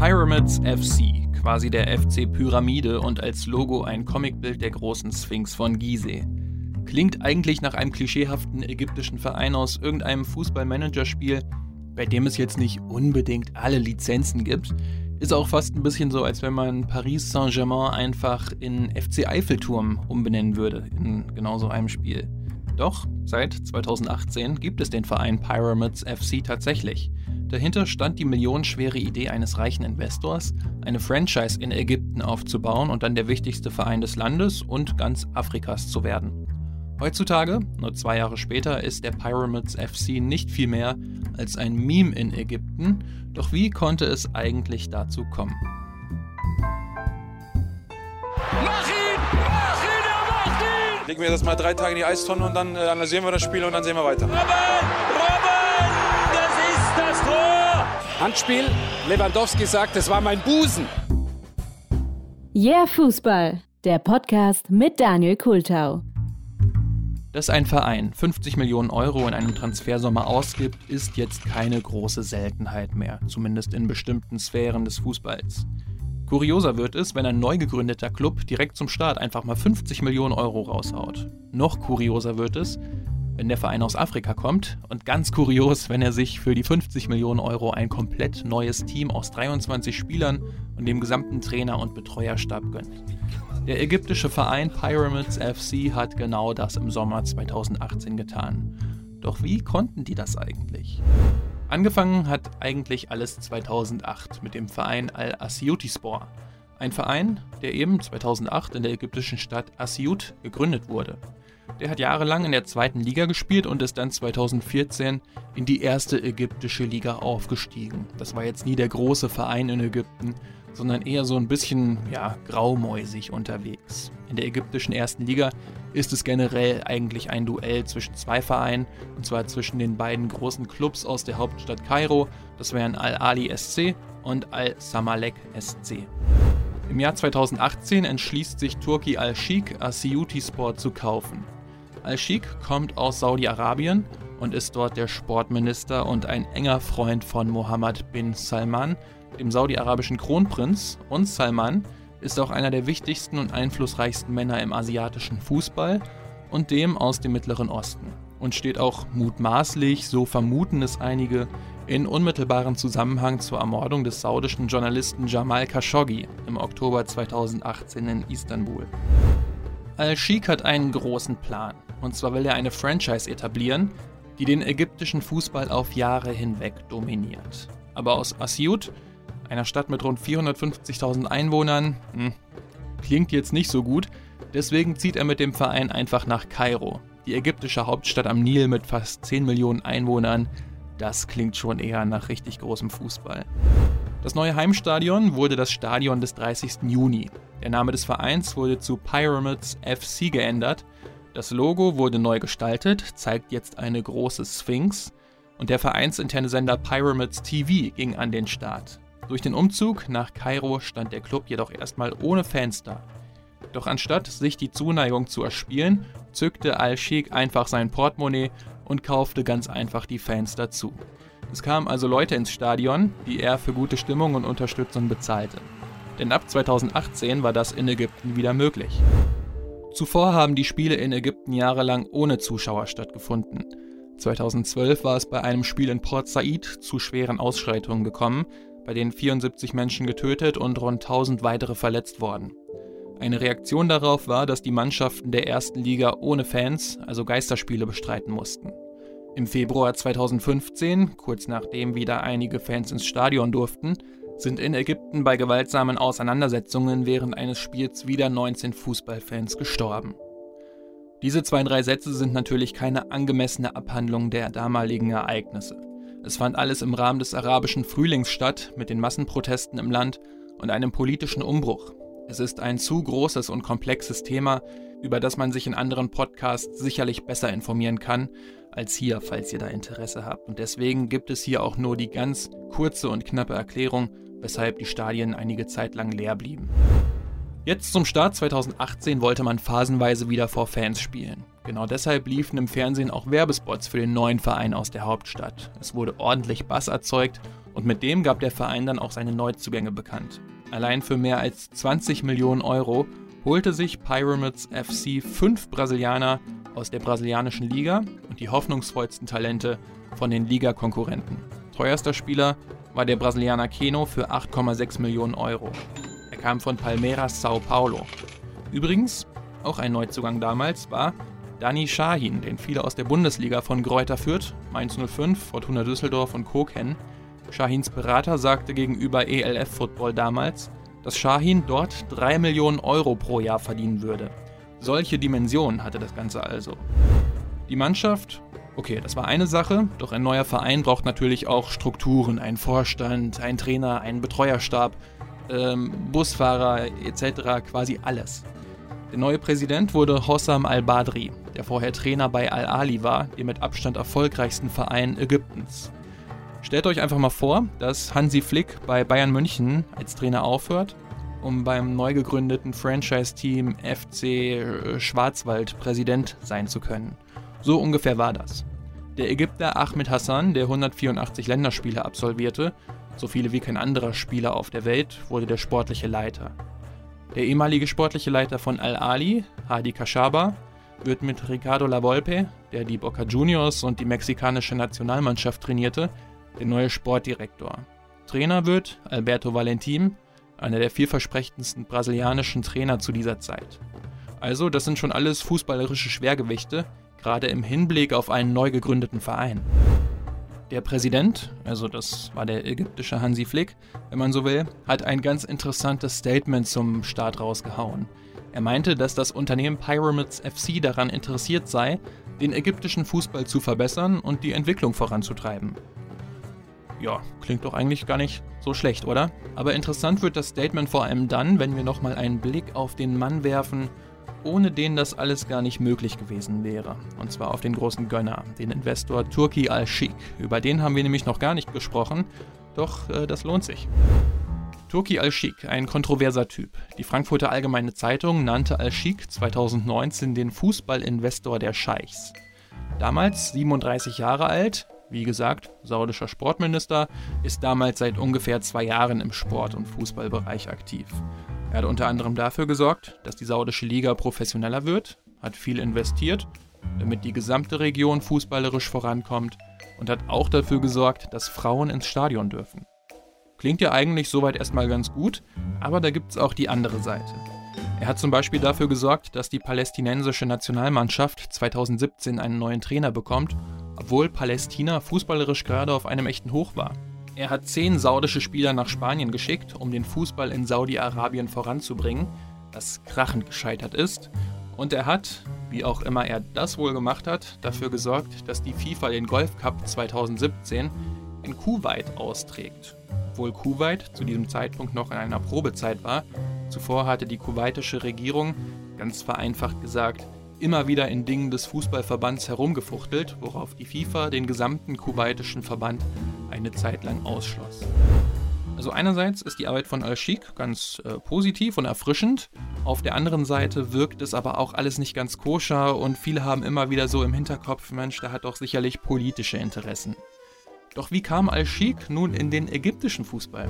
Pyramids FC, quasi der FC Pyramide und als Logo ein Comicbild der großen Sphinx von Gizeh. Klingt eigentlich nach einem klischeehaften ägyptischen Verein aus irgendeinem Fußballmanagerspiel, bei dem es jetzt nicht unbedingt alle Lizenzen gibt. Ist auch fast ein bisschen so, als wenn man Paris Saint-Germain einfach in FC Eiffelturm umbenennen würde, in genau so einem Spiel. Doch seit 2018 gibt es den Verein Pyramids FC tatsächlich. Dahinter stand die millionenschwere Idee eines reichen Investors, eine Franchise in Ägypten aufzubauen und dann der wichtigste Verein des Landes und ganz Afrikas zu werden. Heutzutage, nur zwei Jahre später, ist der Pyramids FC nicht viel mehr als ein Meme in Ägypten. Doch wie konnte es eigentlich dazu kommen? Mach ihn! Mach ihn! Er macht ihn! Legen wir das mal drei Tage in die Eistonne und dann äh, analysieren wir das Spiel und dann sehen wir weiter. Robben! Robben! Tor! Handspiel. Lewandowski sagt, es war mein Busen. Yeah Fußball, der Podcast mit Daniel Kultau. Dass ein Verein 50 Millionen Euro in einem Transfersommer ausgibt, ist jetzt keine große Seltenheit mehr, zumindest in bestimmten Sphären des Fußballs. Kurioser wird es, wenn ein neu gegründeter Club direkt zum Start einfach mal 50 Millionen Euro raushaut. Noch kurioser wird es, wenn der Verein aus Afrika kommt und ganz kurios, wenn er sich für die 50 Millionen Euro ein komplett neues Team aus 23 Spielern und dem gesamten Trainer- und Betreuerstab gönnt. Der ägyptische Verein Pyramids FC hat genau das im Sommer 2018 getan. Doch wie konnten die das eigentlich? Angefangen hat eigentlich alles 2008 mit dem Verein Al-Asyutispor. Ein Verein, der eben 2008 in der ägyptischen Stadt Asyut gegründet wurde. Der hat jahrelang in der zweiten Liga gespielt und ist dann 2014 in die erste ägyptische Liga aufgestiegen. Das war jetzt nie der große Verein in Ägypten, sondern eher so ein bisschen ja, graumäusig unterwegs. In der ägyptischen ersten Liga ist es generell eigentlich ein Duell zwischen zwei Vereinen, und zwar zwischen den beiden großen Clubs aus der Hauptstadt Kairo, das wären Al-Ali SC und Al-Samalek SC. Im Jahr 2018 entschließt sich Turki Al-Sheikh Asiyuti Sport zu kaufen. Al-Sheikh kommt aus Saudi-Arabien und ist dort der Sportminister und ein enger Freund von Mohammed bin Salman, dem saudi-arabischen Kronprinz, und Salman ist auch einer der wichtigsten und einflussreichsten Männer im asiatischen Fußball und dem aus dem Mittleren Osten. Und steht auch mutmaßlich, so vermuten es einige, in unmittelbarem Zusammenhang zur Ermordung des saudischen Journalisten Jamal Khashoggi im Oktober 2018 in Istanbul. Al-Sheikh hat einen großen Plan, und zwar will er eine Franchise etablieren, die den ägyptischen Fußball auf Jahre hinweg dominiert. Aber aus Asyut einer Stadt mit rund 450.000 Einwohnern, hm, klingt jetzt nicht so gut. Deswegen zieht er mit dem Verein einfach nach Kairo, die ägyptische Hauptstadt am Nil mit fast 10 Millionen Einwohnern. Das klingt schon eher nach richtig großem Fußball. Das neue Heimstadion wurde das Stadion des 30. Juni. Der Name des Vereins wurde zu Pyramids FC geändert. Das Logo wurde neu gestaltet, zeigt jetzt eine große Sphinx. Und der vereinsinterne Sender Pyramids TV ging an den Start. Durch den Umzug nach Kairo stand der Club jedoch erstmal ohne Fans da. Doch anstatt sich die Zuneigung zu erspielen, zückte Al-Sheikh einfach sein Portemonnaie und kaufte ganz einfach die Fans dazu. Es kamen also Leute ins Stadion, die er für gute Stimmung und Unterstützung bezahlte. Denn ab 2018 war das in Ägypten wieder möglich. Zuvor haben die Spiele in Ägypten jahrelang ohne Zuschauer stattgefunden. 2012 war es bei einem Spiel in Port Said zu schweren Ausschreitungen gekommen, bei denen 74 Menschen getötet und rund 1000 weitere verletzt wurden. Eine Reaktion darauf war, dass die Mannschaften der ersten Liga ohne Fans, also Geisterspiele, bestreiten mussten. Im Februar 2015, kurz nachdem wieder einige Fans ins Stadion durften, sind in Ägypten bei gewaltsamen Auseinandersetzungen während eines Spiels wieder 19 Fußballfans gestorben. Diese zwei, drei Sätze sind natürlich keine angemessene Abhandlung der damaligen Ereignisse. Es fand alles im Rahmen des arabischen Frühlings statt, mit den Massenprotesten im Land und einem politischen Umbruch. Es ist ein zu großes und komplexes Thema, über das man sich in anderen Podcasts sicherlich besser informieren kann, als hier, falls ihr da Interesse habt. Und deswegen gibt es hier auch nur die ganz kurze und knappe Erklärung, weshalb die Stadien einige Zeit lang leer blieben. Jetzt zum Start 2018 wollte man phasenweise wieder vor Fans spielen. Genau deshalb liefen im Fernsehen auch Werbespots für den neuen Verein aus der Hauptstadt. Es wurde ordentlich Bass erzeugt Und mit dem gab der Verein dann auch seine Neuzugänge bekannt. Allein für mehr als 20 Millionen Euro holte sich Pyramids FC fünf Brasilianer aus der brasilianischen Liga und die hoffnungsvollsten Talente von den Ligakonkurrenten. Teuerster Spieler war der Brasilianer Keno für 8,6 Millionen Euro. Er kam von Palmeiras Sao Paulo. Übrigens, auch ein Neuzugang damals war Dani Shahin, den viele aus der Bundesliga von Greuther Fürth, Mainz 05, Fortuna Düsseldorf und Co. kennen. Shahins Berater sagte gegenüber ELF Football damals, dass Shahin dort 3 Millionen Euro pro Jahr verdienen würde. Solche Dimensionen hatte das Ganze also. Die Mannschaft, okay, das war eine Sache, doch ein neuer Verein braucht natürlich auch Strukturen, einen Vorstand, einen Trainer, einen Betreuerstab, ähm, Busfahrer etc., quasi alles. Der neue Präsident wurde Hossam al-Badri, der vorher Trainer bei Al-Ali war, dem mit Abstand erfolgreichsten Verein Ägyptens. Stellt euch einfach mal vor, dass Hansi Flick bei Bayern München als Trainer aufhört, um beim neu gegründeten Franchise-Team FC Schwarzwald Präsident sein zu können. So ungefähr war das. Der Ägypter Ahmed Hassan, der 184 Länderspiele absolvierte, so viele wie kein anderer Spieler auf der Welt, wurde der sportliche Leiter. Der ehemalige sportliche Leiter von Al-Ali, Hadi Kashaba, wird mit Ricardo Lavolpe, der die Boca Juniors und die mexikanische Nationalmannschaft trainierte, der neue Sportdirektor. Trainer wird Alberto Valentim, einer der vielversprechendsten brasilianischen Trainer zu dieser Zeit. Also, das sind schon alles fußballerische Schwergewichte, gerade im Hinblick auf einen neu gegründeten Verein. Der Präsident, also das war der ägyptische Hansi Flick, wenn man so will, hat ein ganz interessantes Statement zum Start rausgehauen. Er meinte, dass das Unternehmen Pyramids FC daran interessiert sei, den ägyptischen Fußball zu verbessern und die Entwicklung voranzutreiben. Ja, klingt doch eigentlich gar nicht so schlecht, oder? Aber interessant wird das Statement vor allem dann, wenn wir nochmal einen Blick auf den Mann werfen, ohne den das alles gar nicht möglich gewesen wäre. Und zwar auf den großen Gönner, den Investor Turki Al-Sheikh. Über den haben wir nämlich noch gar nicht gesprochen, doch äh, das lohnt sich. Turki Al-Sheikh, ein kontroverser Typ. Die Frankfurter Allgemeine Zeitung nannte Al-Sheikh 2019 den Fußballinvestor der Scheichs. Damals 37 Jahre alt, wie gesagt, saudischer Sportminister, ist damals seit ungefähr zwei Jahren im Sport- und Fußballbereich aktiv. Er hat unter anderem dafür gesorgt, dass die saudische Liga professioneller wird, hat viel investiert, damit die gesamte Region fußballerisch vorankommt und hat auch dafür gesorgt, dass Frauen ins Stadion dürfen. Klingt ja eigentlich soweit erstmal ganz gut, aber da gibt es auch die andere Seite. Er hat zum Beispiel dafür gesorgt, dass die palästinensische Nationalmannschaft 2017 einen neuen Trainer bekommt obwohl Palästina fußballerisch gerade auf einem echten Hoch war. Er hat zehn saudische Spieler nach Spanien geschickt, um den Fußball in Saudi-Arabien voranzubringen, das krachend gescheitert ist. Und er hat, wie auch immer er das wohl gemacht hat, dafür gesorgt, dass die FIFA den Golf Cup 2017 in Kuwait austrägt. Obwohl Kuwait zu diesem Zeitpunkt noch in einer Probezeit war, zuvor hatte die kuwaitische Regierung, ganz vereinfacht gesagt, immer wieder in Dingen des Fußballverbands herumgefuchtelt, worauf die FIFA den gesamten kuwaitischen Verband eine Zeit lang ausschloss. Also einerseits ist die Arbeit von Al-Sheikh ganz äh, positiv und erfrischend, auf der anderen Seite wirkt es aber auch alles nicht ganz koscher und viele haben immer wieder so im Hinterkopf, Mensch, der hat doch sicherlich politische Interessen. Doch wie kam Al-Sheikh nun in den ägyptischen Fußball?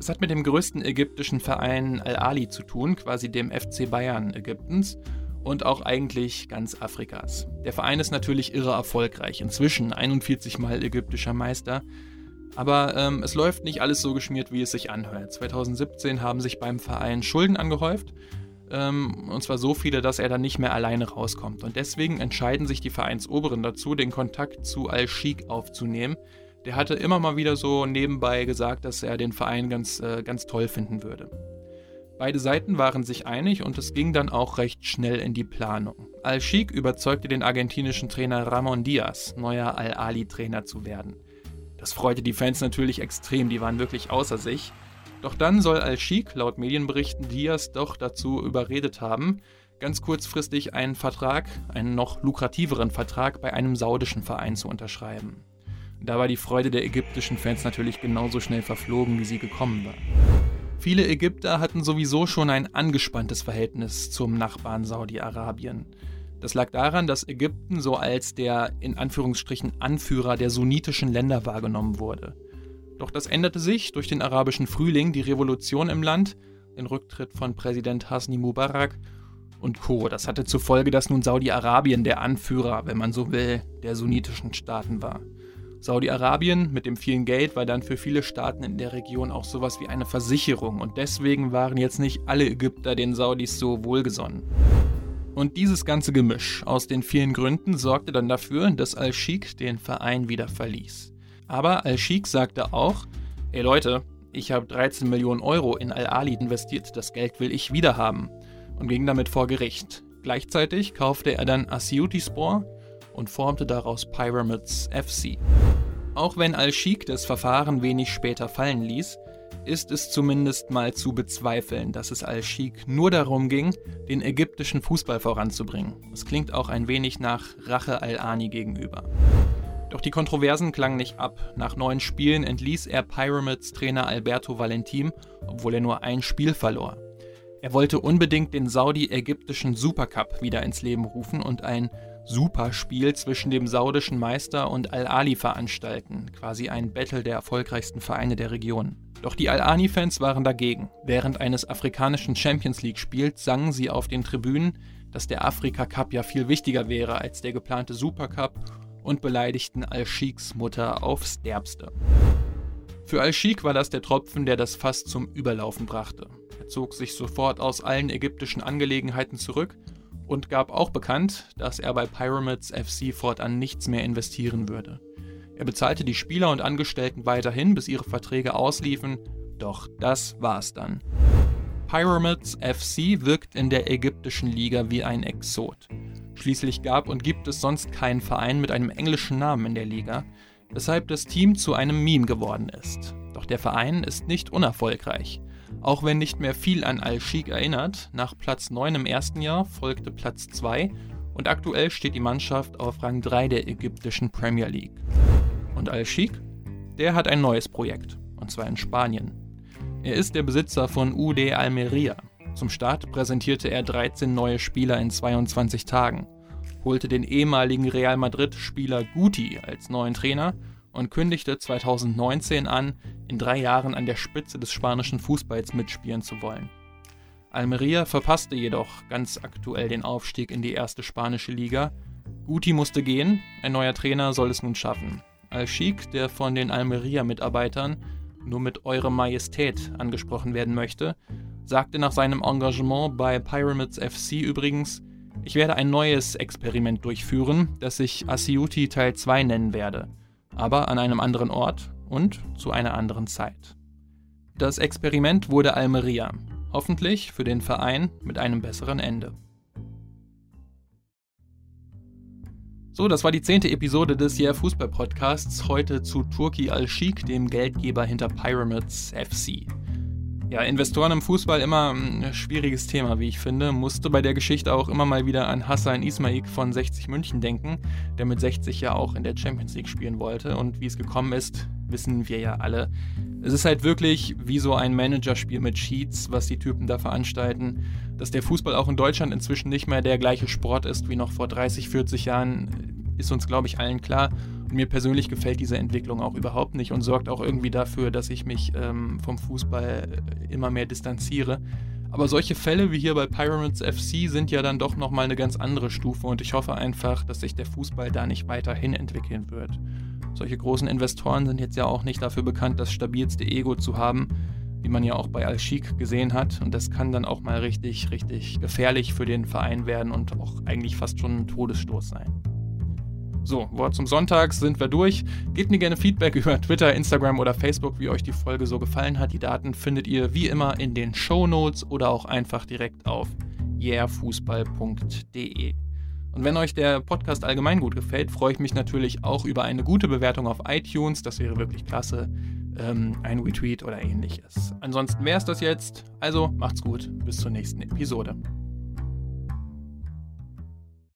Es hat mit dem größten ägyptischen Verein Al-Ali zu tun, quasi dem FC Bayern Ägyptens und auch eigentlich ganz Afrikas. Der Verein ist natürlich irre erfolgreich, inzwischen 41 Mal ägyptischer Meister. Aber ähm, es läuft nicht alles so geschmiert, wie es sich anhört. 2017 haben sich beim Verein Schulden angehäuft. Ähm, und zwar so viele, dass er dann nicht mehr alleine rauskommt. Und deswegen entscheiden sich die Vereinsoberen dazu, den Kontakt zu Al-Sheikh aufzunehmen. Der hatte immer mal wieder so nebenbei gesagt, dass er den Verein ganz, äh, ganz toll finden würde. Beide Seiten waren sich einig und es ging dann auch recht schnell in die Planung. Al-Sheikh überzeugte den argentinischen Trainer Ramon Diaz, neuer Al-Ali-Trainer zu werden. Das freute die Fans natürlich extrem, die waren wirklich außer sich. Doch dann soll Al-Sheikh laut Medienberichten Diaz doch dazu überredet haben, ganz kurzfristig einen Vertrag, einen noch lukrativeren Vertrag bei einem saudischen Verein zu unterschreiben. Da war die Freude der ägyptischen Fans natürlich genauso schnell verflogen, wie sie gekommen war. Viele Ägypter hatten sowieso schon ein angespanntes Verhältnis zum Nachbarn Saudi-Arabien. Das lag daran, dass Ägypten so als der in Anführungsstrichen Anführer der sunnitischen Länder wahrgenommen wurde. Doch das änderte sich durch den arabischen Frühling, die Revolution im Land, den Rücktritt von Präsident Hasni Mubarak und Co. Das hatte zur Folge, dass nun Saudi-Arabien der Anführer, wenn man so will, der sunnitischen Staaten war. Saudi-Arabien mit dem vielen Geld war dann für viele Staaten in der Region auch sowas wie eine Versicherung und deswegen waren jetzt nicht alle Ägypter den Saudis so wohlgesonnen. Und dieses ganze Gemisch aus den vielen Gründen sorgte dann dafür, dass Al-Sheikh den Verein wieder verließ. Aber Al-Sheikh sagte auch, ey Leute, ich habe 13 Millionen Euro in Al-Ali investiert, das Geld will ich wieder haben und ging damit vor Gericht. Gleichzeitig kaufte er dann Asiuti Sport und formte daraus Pyramids FC. Auch wenn Al-Sheikh das Verfahren wenig später fallen ließ, ist es zumindest mal zu bezweifeln, dass es Al-Sheikh nur darum ging, den ägyptischen Fußball voranzubringen. Es klingt auch ein wenig nach Rache Al-Ani gegenüber. Doch die Kontroversen klangen nicht ab. Nach neun Spielen entließ er Pyramids Trainer Alberto Valentim, obwohl er nur ein Spiel verlor. Er wollte unbedingt den saudi-ägyptischen Supercup wieder ins Leben rufen und ein Superspiel zwischen dem saudischen Meister und Al-Ali veranstalten, quasi ein Battle der erfolgreichsten Vereine der Region. Doch die Al-Ani-Fans waren dagegen. Während eines afrikanischen Champions League-Spiels sangen sie auf den Tribünen, dass der Afrika Cup ja viel wichtiger wäre als der geplante Supercup und beleidigten Al-Sheiks Mutter aufs Derbste. Für Al-Sheikh war das der Tropfen, der das Fass zum Überlaufen brachte. Er zog sich sofort aus allen ägyptischen Angelegenheiten zurück und gab auch bekannt, dass er bei Pyramids FC fortan nichts mehr investieren würde. Er bezahlte die Spieler und Angestellten weiterhin, bis ihre Verträge ausliefen, doch das war's dann. Pyramids FC wirkt in der ägyptischen Liga wie ein Exot. Schließlich gab und gibt es sonst keinen Verein mit einem englischen Namen in der Liga, weshalb das Team zu einem Meme geworden ist. Doch der Verein ist nicht unerfolgreich. Auch wenn nicht mehr viel an Al-Sheikh erinnert, nach Platz 9 im ersten Jahr folgte Platz 2 und aktuell steht die Mannschaft auf Rang 3 der ägyptischen Premier League. Und Al-Sheikh? Der hat ein neues Projekt, und zwar in Spanien. Er ist der Besitzer von UD Almeria. Zum Start präsentierte er 13 neue Spieler in 22 Tagen, holte den ehemaligen Real Madrid-Spieler Guti als neuen Trainer und kündigte 2019 an, in drei Jahren an der Spitze des spanischen Fußballs mitspielen zu wollen. Almeria verpasste jedoch ganz aktuell den Aufstieg in die erste spanische Liga. Guti musste gehen, ein neuer Trainer soll es nun schaffen. Al-Sheikh, der von den Almeria-Mitarbeitern nur mit Eure Majestät angesprochen werden möchte, sagte nach seinem Engagement bei Pyramids FC übrigens, ich werde ein neues Experiment durchführen, das ich Asiuti Teil 2 nennen werde aber an einem anderen Ort und zu einer anderen Zeit. Das Experiment wurde Almeria, hoffentlich für den Verein mit einem besseren Ende. So, das war die zehnte Episode des Yeah Fußball Podcasts. Heute zu Turki Al-Sheikh, dem Geldgeber hinter Pyramids FC. Ja, Investoren im Fußball immer ein schwieriges Thema, wie ich finde. Musste bei der Geschichte auch immer mal wieder an Hassan Ismail von 60 München denken, der mit 60 ja auch in der Champions League spielen wollte. Und wie es gekommen ist, wissen wir ja alle. Es ist halt wirklich wie so ein Managerspiel mit Cheats, was die Typen da veranstalten. Dass der Fußball auch in Deutschland inzwischen nicht mehr der gleiche Sport ist wie noch vor 30, 40 Jahren, ist uns, glaube ich, allen klar. Mir persönlich gefällt diese Entwicklung auch überhaupt nicht und sorgt auch irgendwie dafür, dass ich mich ähm, vom Fußball äh, immer mehr distanziere. Aber solche Fälle wie hier bei Pyramids FC sind ja dann doch nochmal eine ganz andere Stufe und ich hoffe einfach, dass sich der Fußball da nicht weiterhin entwickeln wird. Solche großen Investoren sind jetzt ja auch nicht dafür bekannt, das stabilste Ego zu haben, wie man ja auch bei Al-Sheikh gesehen hat. Und das kann dann auch mal richtig, richtig gefährlich für den Verein werden und auch eigentlich fast schon ein Todesstoß sein. So, Wort zum Sonntag sind wir durch. Gebt mir gerne Feedback über Twitter, Instagram oder Facebook, wie euch die Folge so gefallen hat. Die Daten findet ihr wie immer in den Show Notes oder auch einfach direkt auf yeahfußball.de. Und wenn euch der Podcast allgemein gut gefällt, freue ich mich natürlich auch über eine gute Bewertung auf iTunes. Das wäre wirklich klasse. Ähm, ein Retweet oder ähnliches. Ansonsten wäre es das jetzt. Also macht's gut. Bis zur nächsten Episode.